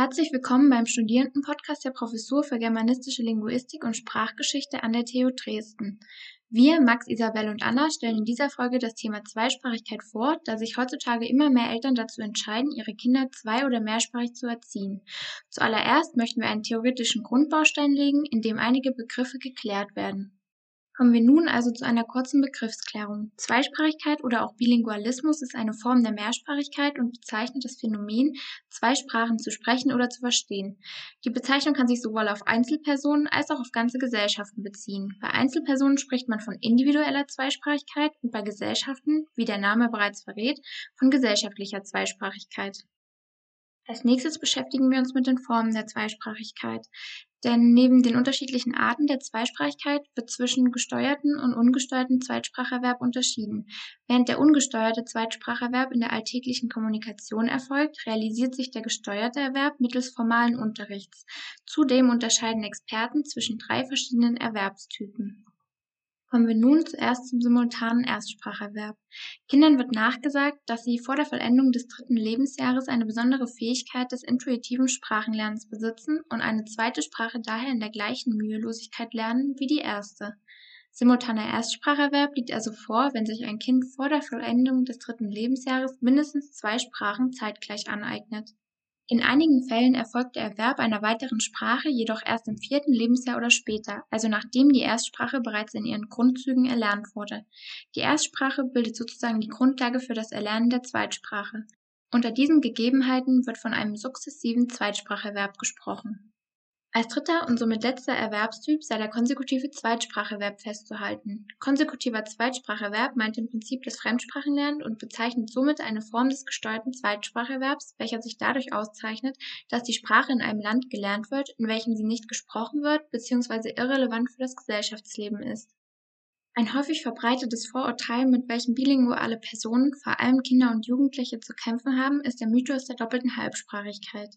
Herzlich willkommen beim Studierendenpodcast der Professur für Germanistische Linguistik und Sprachgeschichte an der TU Dresden. Wir, Max, Isabel und Anna, stellen in dieser Folge das Thema Zweisprachigkeit vor, da sich heutzutage immer mehr Eltern dazu entscheiden, ihre Kinder zwei- oder mehrsprachig zu erziehen. Zuallererst möchten wir einen theoretischen Grundbaustein legen, in dem einige Begriffe geklärt werden. Kommen wir nun also zu einer kurzen Begriffsklärung. Zweisprachigkeit oder auch Bilingualismus ist eine Form der Mehrsprachigkeit und bezeichnet das Phänomen, zwei Sprachen zu sprechen oder zu verstehen. Die Bezeichnung kann sich sowohl auf Einzelpersonen als auch auf ganze Gesellschaften beziehen. Bei Einzelpersonen spricht man von individueller Zweisprachigkeit und bei Gesellschaften, wie der Name bereits verrät, von gesellschaftlicher Zweisprachigkeit. Als nächstes beschäftigen wir uns mit den Formen der Zweisprachigkeit. Denn neben den unterschiedlichen Arten der Zweisprachigkeit wird zwischen gesteuerten und ungesteuerten Zweitspracherwerb unterschieden. Während der ungesteuerte Zweitspracherwerb in der alltäglichen Kommunikation erfolgt, realisiert sich der gesteuerte Erwerb mittels formalen Unterrichts. Zudem unterscheiden Experten zwischen drei verschiedenen Erwerbstypen. Kommen wir nun zuerst zum simultanen Erstspracherwerb. Kindern wird nachgesagt, dass sie vor der Vollendung des dritten Lebensjahres eine besondere Fähigkeit des intuitiven Sprachenlernens besitzen und eine zweite Sprache daher in der gleichen Mühelosigkeit lernen wie die erste. Simultaner Erstspracherwerb liegt also vor, wenn sich ein Kind vor der Vollendung des dritten Lebensjahres mindestens zwei Sprachen zeitgleich aneignet. In einigen Fällen erfolgt der Erwerb einer weiteren Sprache jedoch erst im vierten Lebensjahr oder später, also nachdem die Erstsprache bereits in ihren Grundzügen erlernt wurde. Die Erstsprache bildet sozusagen die Grundlage für das Erlernen der Zweitsprache. Unter diesen Gegebenheiten wird von einem sukzessiven Zweitspracherwerb gesprochen als dritter und somit letzter Erwerbstyp sei der konsekutive Zweitspracherwerb festzuhalten. Konsekutiver Zweitspracherwerb meint im Prinzip das Fremdsprachenlernen und bezeichnet somit eine Form des gesteuerten Zweitspracherwerbs, welcher sich dadurch auszeichnet, dass die Sprache in einem Land gelernt wird, in welchem sie nicht gesprochen wird bzw. irrelevant für das Gesellschaftsleben ist. Ein häufig verbreitetes Vorurteil, mit welchem bilinguale Personen, vor allem Kinder und Jugendliche, zu kämpfen haben, ist der Mythos der doppelten Halbsprachigkeit.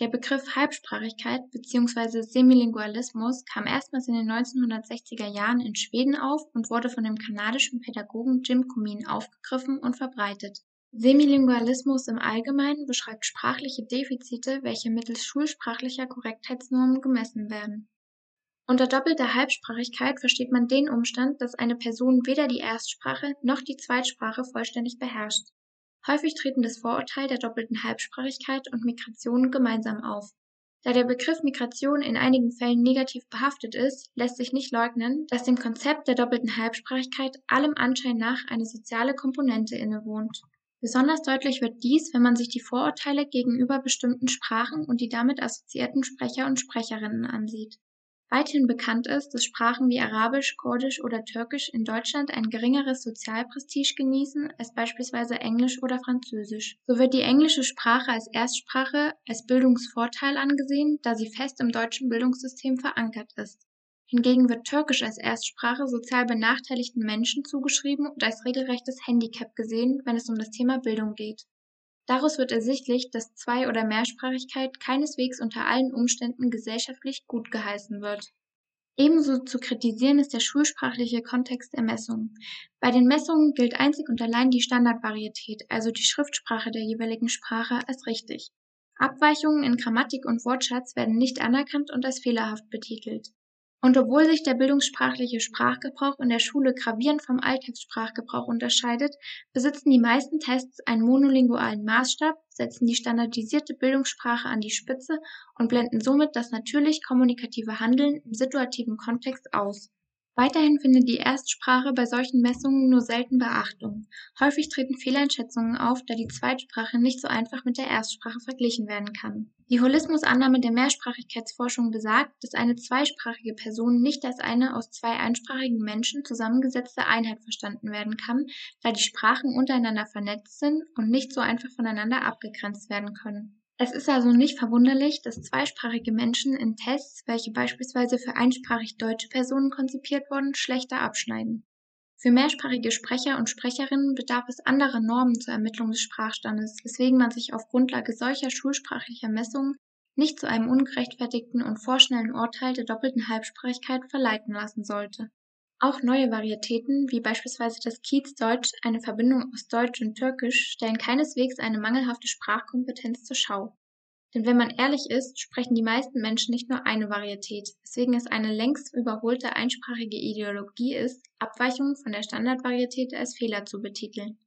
Der Begriff Halbsprachigkeit bzw. Semilingualismus kam erstmals in den 1960er Jahren in Schweden auf und wurde von dem kanadischen Pädagogen Jim Cummeen aufgegriffen und verbreitet. Semilingualismus im Allgemeinen beschreibt sprachliche Defizite, welche mittels schulsprachlicher Korrektheitsnormen gemessen werden unter doppelter Halbsprachigkeit versteht man den Umstand, dass eine Person weder die Erstsprache noch die Zweitsprache vollständig beherrscht. Häufig treten das Vorurteil der doppelten Halbsprachigkeit und Migration gemeinsam auf. Da der Begriff Migration in einigen Fällen negativ behaftet ist, lässt sich nicht leugnen, dass dem Konzept der doppelten Halbsprachigkeit allem Anschein nach eine soziale Komponente innewohnt. Besonders deutlich wird dies, wenn man sich die Vorurteile gegenüber bestimmten Sprachen und die damit assoziierten Sprecher und Sprecherinnen ansieht. Weithin bekannt ist, dass Sprachen wie Arabisch, Kurdisch oder Türkisch in Deutschland ein geringeres Sozialprestige genießen als beispielsweise Englisch oder Französisch. So wird die englische Sprache als Erstsprache als Bildungsvorteil angesehen, da sie fest im deutschen Bildungssystem verankert ist. Hingegen wird Türkisch als Erstsprache sozial benachteiligten Menschen zugeschrieben und als regelrechtes Handicap gesehen, wenn es um das Thema Bildung geht Daraus wird ersichtlich, dass Zwei- oder Mehrsprachigkeit keineswegs unter allen Umständen gesellschaftlich gutgeheißen wird. Ebenso zu kritisieren ist der schulsprachliche Kontext der Messungen. Bei den Messungen gilt einzig und allein die Standardvarietät, also die Schriftsprache der jeweiligen Sprache, als richtig. Abweichungen in Grammatik und Wortschatz werden nicht anerkannt und als fehlerhaft betitelt. Und obwohl sich der bildungssprachliche Sprachgebrauch in der Schule gravierend vom Alltagssprachgebrauch unterscheidet, besitzen die meisten Tests einen monolingualen Maßstab, setzen die standardisierte Bildungssprache an die Spitze und blenden somit das natürlich kommunikative Handeln im situativen Kontext aus Weiterhin findet die Erstsprache bei solchen Messungen nur selten Beachtung. Häufig treten Fehleinschätzungen auf, da die Zweitsprache nicht so einfach mit der Erstsprache verglichen werden kann. Die Holismusannahme der Mehrsprachigkeitsforschung besagt, dass eine zweisprachige Person nicht als eine aus zwei einsprachigen Menschen zusammengesetzte Einheit verstanden werden kann, da die Sprachen untereinander vernetzt sind und nicht so einfach voneinander abgegrenzt werden können. Es ist also nicht verwunderlich, dass zweisprachige Menschen in Tests, welche beispielsweise für einsprachig deutsche Personen konzipiert wurden, schlechter abschneiden. Für mehrsprachige Sprecher und Sprecherinnen bedarf es anderer Normen zur Ermittlung des Sprachstandes, weswegen man sich auf Grundlage solcher schulsprachlicher Messungen nicht zu einem ungerechtfertigten und vorschnellen Urteil der doppelten Halbsprachigkeit verleiten lassen sollte. Auch neue Varietäten, wie beispielsweise das Kiezdeutsch, eine Verbindung aus Deutsch und Türkisch, stellen keineswegs eine mangelhafte Sprachkompetenz zur Schau. Denn wenn man ehrlich ist, sprechen die meisten Menschen nicht nur eine Varietät, weswegen es eine längst überholte einsprachige Ideologie ist, Abweichungen von der Standardvarietät als Fehler zu betiteln.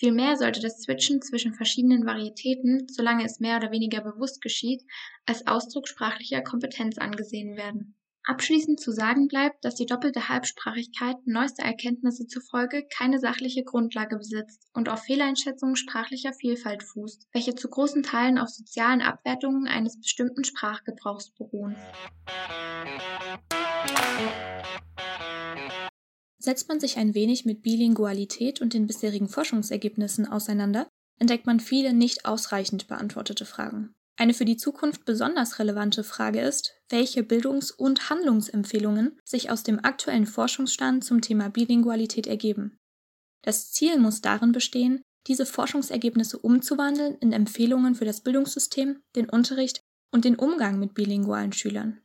Vielmehr sollte das Switchen zwischen verschiedenen Varietäten, solange es mehr oder weniger bewusst geschieht, als Ausdruck sprachlicher Kompetenz angesehen werden. Abschließend zu sagen bleibt, dass die doppelte Halbsprachigkeit neuester Erkenntnisse zufolge keine sachliche Grundlage besitzt und auf Fehleinschätzungen sprachlicher Vielfalt fußt, welche zu großen Teilen auf sozialen Abwertungen eines bestimmten Sprachgebrauchs beruhen. Setzt man sich ein wenig mit Bilingualität und den bisherigen Forschungsergebnissen auseinander, entdeckt man viele nicht ausreichend beantwortete Fragen. Eine für die Zukunft besonders relevante Frage ist, welche Bildungs- und Handlungsempfehlungen sich aus dem aktuellen Forschungsstand zum Thema Bilingualität ergeben. Das Ziel muss darin bestehen, diese Forschungsergebnisse umzuwandeln in Empfehlungen für das Bildungssystem, den Unterricht und den Umgang mit bilingualen Schülern.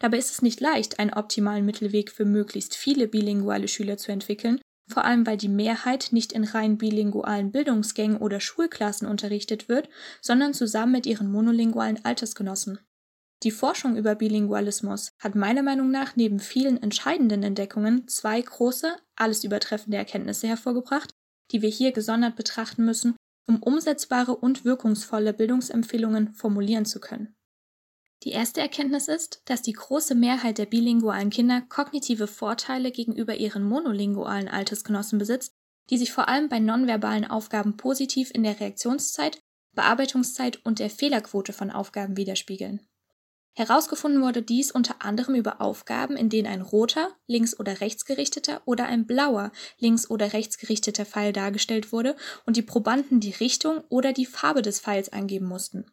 Dabei ist es nicht leicht, einen optimalen Mittelweg für möglichst viele bilinguale Schüler zu entwickeln vor allem weil die Mehrheit nicht in rein bilingualen Bildungsgängen oder Schulklassen unterrichtet wird, sondern zusammen mit ihren monolingualen Altersgenossen. Die Forschung über Bilingualismus hat meiner Meinung nach neben vielen entscheidenden Entdeckungen zwei große, alles übertreffende Erkenntnisse hervorgebracht, die wir hier gesondert betrachten müssen, um umsetzbare und wirkungsvolle Bildungsempfehlungen formulieren zu können. Die erste Erkenntnis ist, dass die große Mehrheit der bilingualen Kinder kognitive Vorteile gegenüber ihren monolingualen Altersgenossen besitzt, die sich vor allem bei nonverbalen Aufgaben positiv in der Reaktionszeit, Bearbeitungszeit und der Fehlerquote von Aufgaben widerspiegeln. Herausgefunden wurde dies unter anderem über Aufgaben, in denen ein roter, links- oder rechtsgerichteter oder ein blauer, links- oder rechtsgerichteter Pfeil dargestellt wurde und die Probanden die Richtung oder die Farbe des Pfeils angeben mussten.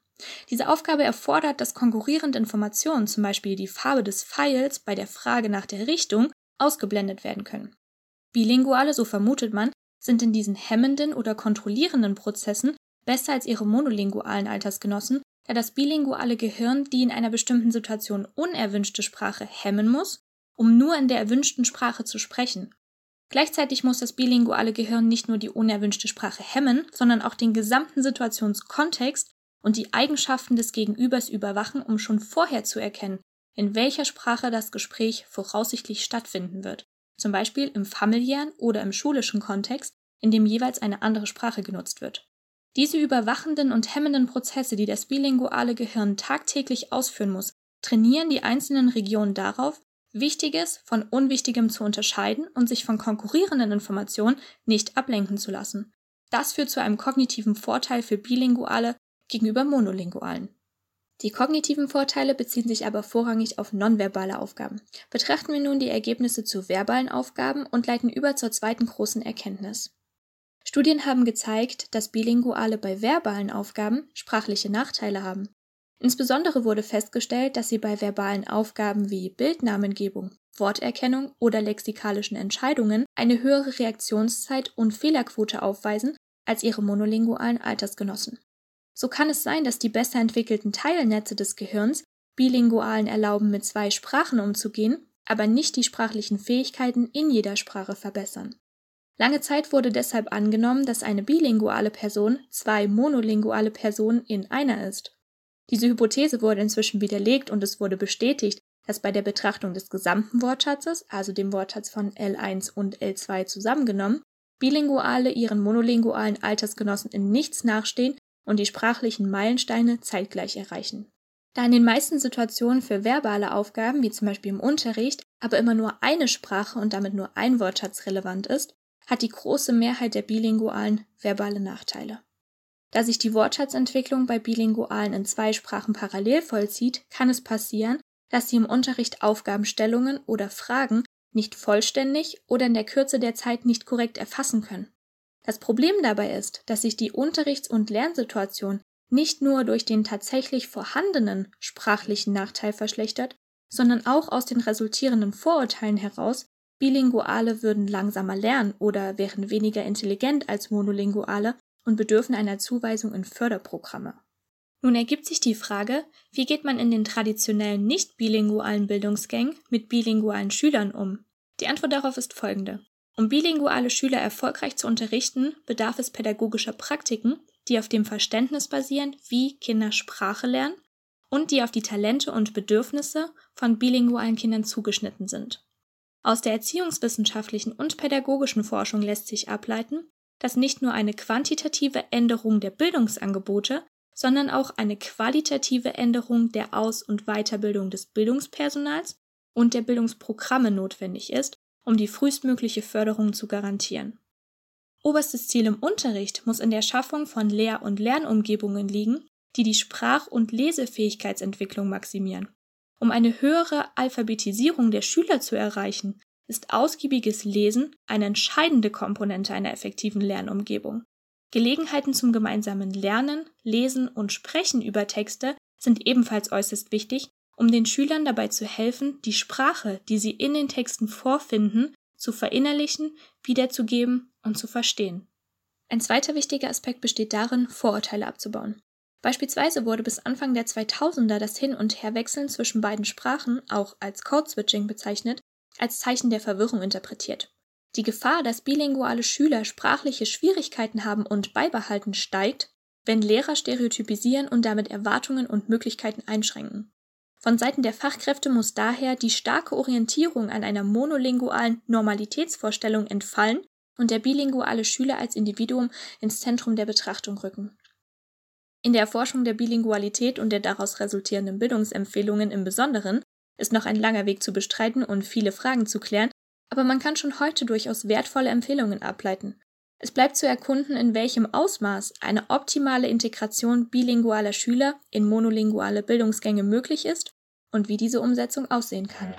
Diese Aufgabe erfordert, dass konkurrierende Informationen, zum Beispiel die Farbe des Pfeils bei der Frage nach der Richtung, ausgeblendet werden können. Bilinguale, so vermutet man, sind in diesen hemmenden oder kontrollierenden Prozessen besser als ihre monolingualen Altersgenossen, da das bilinguale Gehirn die in einer bestimmten Situation unerwünschte Sprache hemmen muss, um nur in der erwünschten Sprache zu sprechen. Gleichzeitig muss das bilinguale Gehirn nicht nur die unerwünschte Sprache hemmen, sondern auch den gesamten Situationskontext und die Eigenschaften des Gegenübers überwachen, um schon vorher zu erkennen, in welcher Sprache das Gespräch voraussichtlich stattfinden wird, zum Beispiel im familiären oder im schulischen Kontext, in dem jeweils eine andere Sprache genutzt wird. Diese überwachenden und hemmenden Prozesse, die das bilinguale Gehirn tagtäglich ausführen muss, trainieren die einzelnen Regionen darauf, Wichtiges von Unwichtigem zu unterscheiden und sich von konkurrierenden Informationen nicht ablenken zu lassen. Das führt zu einem kognitiven Vorteil für Bilinguale gegenüber monolingualen. Die kognitiven Vorteile beziehen sich aber vorrangig auf nonverbale Aufgaben. Betrachten wir nun die Ergebnisse zu verbalen Aufgaben und leiten über zur zweiten großen Erkenntnis. Studien haben gezeigt, dass Bilinguale bei verbalen Aufgaben sprachliche Nachteile haben. Insbesondere wurde festgestellt, dass sie bei verbalen Aufgaben wie Bildnamengebung, Worterkennung oder lexikalischen Entscheidungen eine höhere Reaktionszeit und Fehlerquote aufweisen als ihre monolingualen Altersgenossen. So kann es sein, dass die besser entwickelten Teilnetze des Gehirns Bilingualen erlauben, mit zwei Sprachen umzugehen, aber nicht die sprachlichen Fähigkeiten in jeder Sprache verbessern. Lange Zeit wurde deshalb angenommen, dass eine bilinguale Person zwei monolinguale Personen in einer ist. Diese Hypothese wurde inzwischen widerlegt und es wurde bestätigt, dass bei der Betrachtung des gesamten Wortschatzes, also dem Wortschatz von L1 und L2 zusammengenommen, Bilinguale ihren monolingualen Altersgenossen in nichts nachstehen und die sprachlichen Meilensteine zeitgleich erreichen. Da in den meisten Situationen für verbale Aufgaben, wie zum Beispiel im Unterricht, aber immer nur eine Sprache und damit nur ein Wortschatz relevant ist, hat die große Mehrheit der Bilingualen verbale Nachteile. Da sich die Wortschatzentwicklung bei Bilingualen in zwei Sprachen parallel vollzieht, kann es passieren, dass sie im Unterricht Aufgabenstellungen oder Fragen nicht vollständig oder in der Kürze der Zeit nicht korrekt erfassen können. Das Problem dabei ist, dass sich die Unterrichts- und Lernsituation nicht nur durch den tatsächlich vorhandenen sprachlichen Nachteil verschlechtert, sondern auch aus den resultierenden Vorurteilen heraus, Bilinguale würden langsamer lernen oder wären weniger intelligent als Monolinguale und bedürfen einer Zuweisung in Förderprogramme. Nun ergibt sich die Frage, wie geht man in den traditionellen nicht bilingualen Bildungsgängen mit bilingualen Schülern um? Die Antwort darauf ist folgende. Um bilinguale Schüler erfolgreich zu unterrichten, bedarf es pädagogischer Praktiken, die auf dem Verständnis basieren, wie Kinder Sprache lernen und die auf die Talente und Bedürfnisse von bilingualen Kindern zugeschnitten sind. Aus der erziehungswissenschaftlichen und pädagogischen Forschung lässt sich ableiten, dass nicht nur eine quantitative Änderung der Bildungsangebote, sondern auch eine qualitative Änderung der Aus- und Weiterbildung des Bildungspersonals und der Bildungsprogramme notwendig ist, um die frühestmögliche Förderung zu garantieren. Oberstes Ziel im Unterricht muss in der Schaffung von Lehr- und Lernumgebungen liegen, die die Sprach- und Lesefähigkeitsentwicklung maximieren. Um eine höhere Alphabetisierung der Schüler zu erreichen, ist ausgiebiges Lesen eine entscheidende Komponente einer effektiven Lernumgebung. Gelegenheiten zum gemeinsamen Lernen, Lesen und Sprechen über Texte sind ebenfalls äußerst wichtig, um den Schülern dabei zu helfen, die Sprache, die sie in den Texten vorfinden, zu verinnerlichen, wiederzugeben und zu verstehen. Ein zweiter wichtiger Aspekt besteht darin, Vorurteile abzubauen. Beispielsweise wurde bis Anfang der 2000er das Hin- und Herwechseln zwischen beiden Sprachen, auch als Code-Switching bezeichnet, als Zeichen der Verwirrung interpretiert. Die Gefahr, dass bilinguale Schüler sprachliche Schwierigkeiten haben und beibehalten, steigt, wenn Lehrer stereotypisieren und damit Erwartungen und Möglichkeiten einschränken. Von Seiten der Fachkräfte muss daher die starke Orientierung an einer monolingualen Normalitätsvorstellung entfallen und der bilinguale Schüler als Individuum ins Zentrum der Betrachtung rücken. In der Erforschung der Bilingualität und der daraus resultierenden Bildungsempfehlungen im Besonderen ist noch ein langer Weg zu bestreiten und viele Fragen zu klären, aber man kann schon heute durchaus wertvolle Empfehlungen ableiten. Es bleibt zu erkunden, in welchem Ausmaß eine optimale Integration bilingualer Schüler in monolinguale Bildungsgänge möglich ist und wie diese Umsetzung aussehen kann.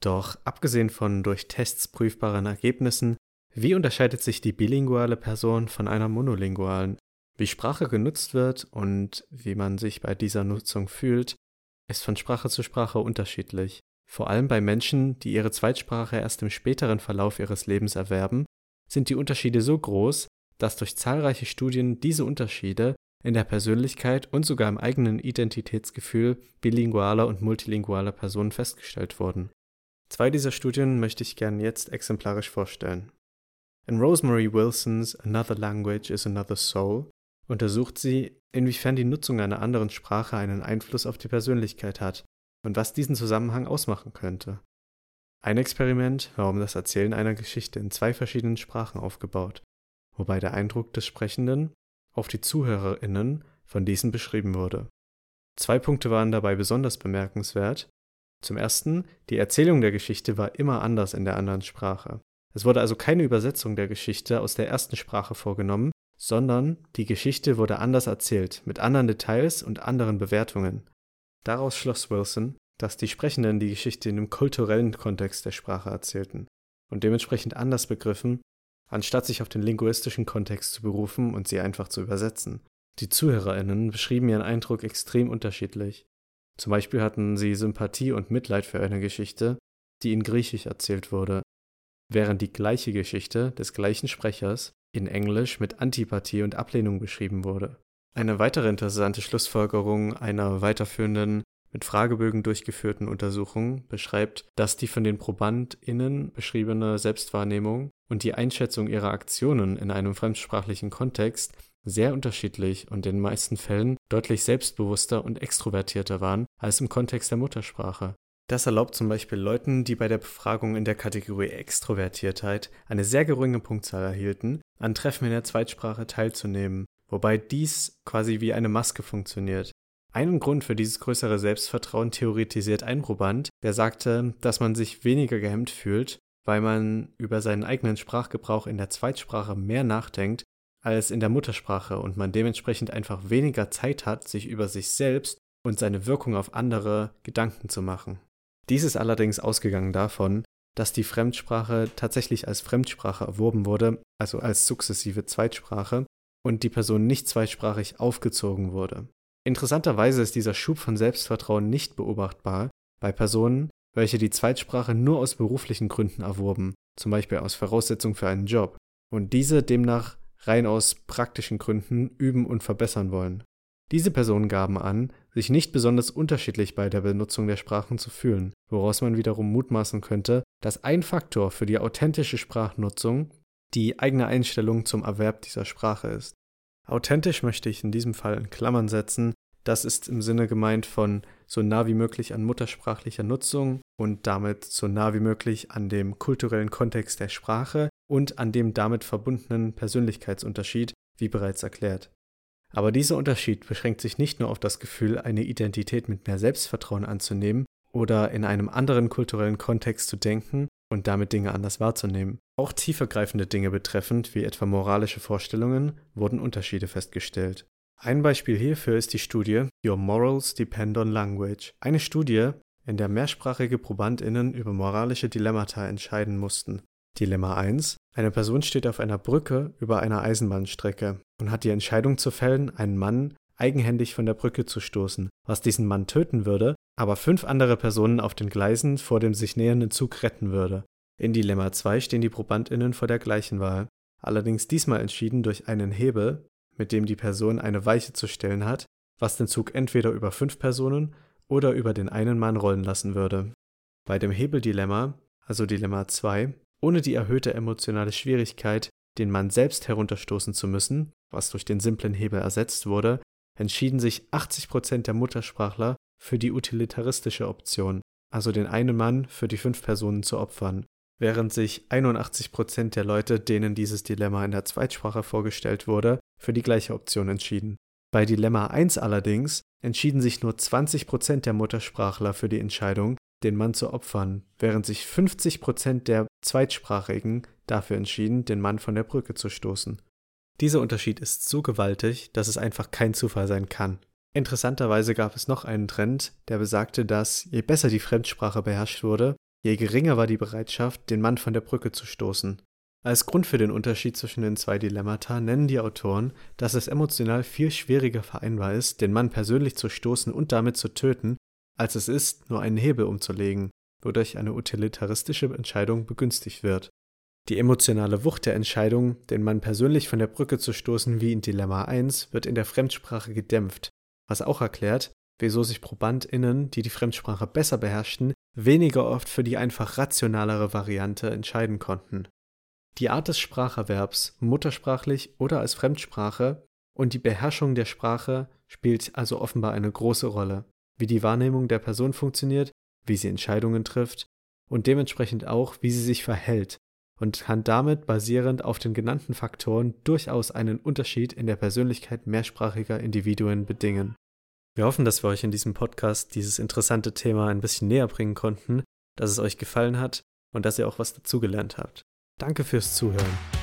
Doch abgesehen von durch Tests prüfbaren Ergebnissen, wie unterscheidet sich die bilinguale Person von einer monolingualen? Wie Sprache genutzt wird und wie man sich bei dieser Nutzung fühlt, ist von Sprache zu Sprache unterschiedlich. Vor allem bei Menschen, die ihre Zweitsprache erst im späteren Verlauf ihres Lebens erwerben, sind die Unterschiede so groß, dass durch zahlreiche Studien diese Unterschiede in der Persönlichkeit und sogar im eigenen Identitätsgefühl bilingualer und multilingualer Personen festgestellt wurden. Zwei dieser Studien möchte ich gern jetzt exemplarisch vorstellen. In Rosemary Wilsons Another Language is Another Soul untersucht sie, inwiefern die Nutzung einer anderen Sprache einen Einfluss auf die Persönlichkeit hat und was diesen Zusammenhang ausmachen könnte. Ein Experiment war um das Erzählen einer Geschichte in zwei verschiedenen Sprachen aufgebaut, wobei der Eindruck des Sprechenden auf die Zuhörerinnen von diesen beschrieben wurde. Zwei Punkte waren dabei besonders bemerkenswert. Zum ersten, die Erzählung der Geschichte war immer anders in der anderen Sprache. Es wurde also keine Übersetzung der Geschichte aus der ersten Sprache vorgenommen, sondern die Geschichte wurde anders erzählt, mit anderen Details und anderen Bewertungen. Daraus schloss Wilson, dass die Sprechenden die Geschichte in dem kulturellen Kontext der Sprache erzählten und dementsprechend anders begriffen, anstatt sich auf den linguistischen Kontext zu berufen und sie einfach zu übersetzen. Die ZuhörerInnen beschrieben ihren Eindruck extrem unterschiedlich. Zum Beispiel hatten sie Sympathie und Mitleid für eine Geschichte, die in Griechisch erzählt wurde, während die gleiche Geschichte des gleichen Sprechers in Englisch mit Antipathie und Ablehnung beschrieben wurde. Eine weitere interessante Schlussfolgerung einer weiterführenden, mit Fragebögen durchgeführten Untersuchung beschreibt, dass die von den ProbandInnen beschriebene Selbstwahrnehmung und die Einschätzung ihrer Aktionen in einem fremdsprachlichen Kontext sehr unterschiedlich und in den meisten Fällen deutlich selbstbewusster und extrovertierter waren als im Kontext der Muttersprache. Das erlaubt zum Beispiel Leuten, die bei der Befragung in der Kategorie Extrovertiertheit eine sehr geringe Punktzahl erhielten, an Treffen in der Zweitsprache teilzunehmen, wobei dies quasi wie eine Maske funktioniert. Einen Grund für dieses größere Selbstvertrauen theoretisiert ein Proband, der sagte, dass man sich weniger gehemmt fühlt, weil man über seinen eigenen Sprachgebrauch in der Zweitsprache mehr nachdenkt als in der Muttersprache und man dementsprechend einfach weniger Zeit hat, sich über sich selbst und seine Wirkung auf andere Gedanken zu machen. Dies ist allerdings ausgegangen davon, dass die Fremdsprache tatsächlich als Fremdsprache erworben wurde, also als sukzessive Zweitsprache, und die Person nicht zweitsprachig aufgezogen wurde. Interessanterweise ist dieser Schub von Selbstvertrauen nicht beobachtbar bei Personen, welche die Zweitsprache nur aus beruflichen Gründen erworben, zum Beispiel aus Voraussetzung für einen Job, und diese demnach rein aus praktischen Gründen üben und verbessern wollen. Diese Personen gaben an, sich nicht besonders unterschiedlich bei der Benutzung der Sprachen zu fühlen, woraus man wiederum mutmaßen könnte, dass ein Faktor für die authentische Sprachnutzung die eigene Einstellung zum Erwerb dieser Sprache ist. Authentisch möchte ich in diesem Fall in Klammern setzen. Das ist im Sinne gemeint von so nah wie möglich an muttersprachlicher Nutzung und damit so nah wie möglich an dem kulturellen Kontext der Sprache und an dem damit verbundenen Persönlichkeitsunterschied, wie bereits erklärt. Aber dieser Unterschied beschränkt sich nicht nur auf das Gefühl, eine Identität mit mehr Selbstvertrauen anzunehmen oder in einem anderen kulturellen Kontext zu denken und damit Dinge anders wahrzunehmen. Auch tiefergreifende Dinge betreffend, wie etwa moralische Vorstellungen, wurden Unterschiede festgestellt. Ein Beispiel hierfür ist die Studie Your Morals Depend on Language, eine Studie, in der mehrsprachige ProbandInnen über moralische Dilemmata entscheiden mussten. Dilemma 1. Eine Person steht auf einer Brücke über einer Eisenbahnstrecke und hat die Entscheidung zu fällen, einen Mann eigenhändig von der Brücke zu stoßen, was diesen Mann töten würde, aber fünf andere Personen auf den Gleisen vor dem sich nähernden Zug retten würde. In Dilemma 2 stehen die ProbandInnen vor der gleichen Wahl, allerdings diesmal entschieden durch einen Hebel, mit dem die Person eine Weiche zu stellen hat, was den Zug entweder über fünf Personen oder über den einen Mann rollen lassen würde. Bei dem Hebeldilemma, also Dilemma 2, ohne die erhöhte emotionale Schwierigkeit, den Mann selbst herunterstoßen zu müssen, was durch den simplen Hebel ersetzt wurde, entschieden sich 80% der Muttersprachler für die utilitaristische Option, also den einen Mann für die fünf Personen zu opfern, während sich 81% der Leute, denen dieses Dilemma in der Zweitsprache vorgestellt wurde, für die gleiche Option entschieden. Bei Dilemma 1 allerdings entschieden sich nur 20% der Muttersprachler für die Entscheidung, den Mann zu opfern, während sich 50% der Zweitsprachigen dafür entschieden, den Mann von der Brücke zu stoßen. Dieser Unterschied ist so gewaltig, dass es einfach kein Zufall sein kann. Interessanterweise gab es noch einen Trend, der besagte, dass je besser die Fremdsprache beherrscht wurde, je geringer war die Bereitschaft, den Mann von der Brücke zu stoßen. Als Grund für den Unterschied zwischen den zwei Dilemmata nennen die Autoren, dass es emotional viel schwieriger vereinbar ist, den Mann persönlich zu stoßen und damit zu töten, als es ist, nur einen Hebel umzulegen, wodurch eine utilitaristische Entscheidung begünstigt wird. Die emotionale Wucht der Entscheidung, den Mann persönlich von der Brücke zu stoßen wie in Dilemma 1, wird in der Fremdsprache gedämpft, was auch erklärt, wieso sich ProbandInnen, die die Fremdsprache besser beherrschten, weniger oft für die einfach rationalere Variante entscheiden konnten. Die Art des Spracherwerbs, muttersprachlich oder als Fremdsprache, und die Beherrschung der Sprache spielt also offenbar eine große Rolle, wie die Wahrnehmung der Person funktioniert, wie sie Entscheidungen trifft und dementsprechend auch, wie sie sich verhält und kann damit basierend auf den genannten Faktoren durchaus einen Unterschied in der Persönlichkeit mehrsprachiger Individuen bedingen. Wir hoffen, dass wir euch in diesem Podcast dieses interessante Thema ein bisschen näher bringen konnten, dass es euch gefallen hat und dass ihr auch was dazugelernt habt. Danke fürs Zuhören.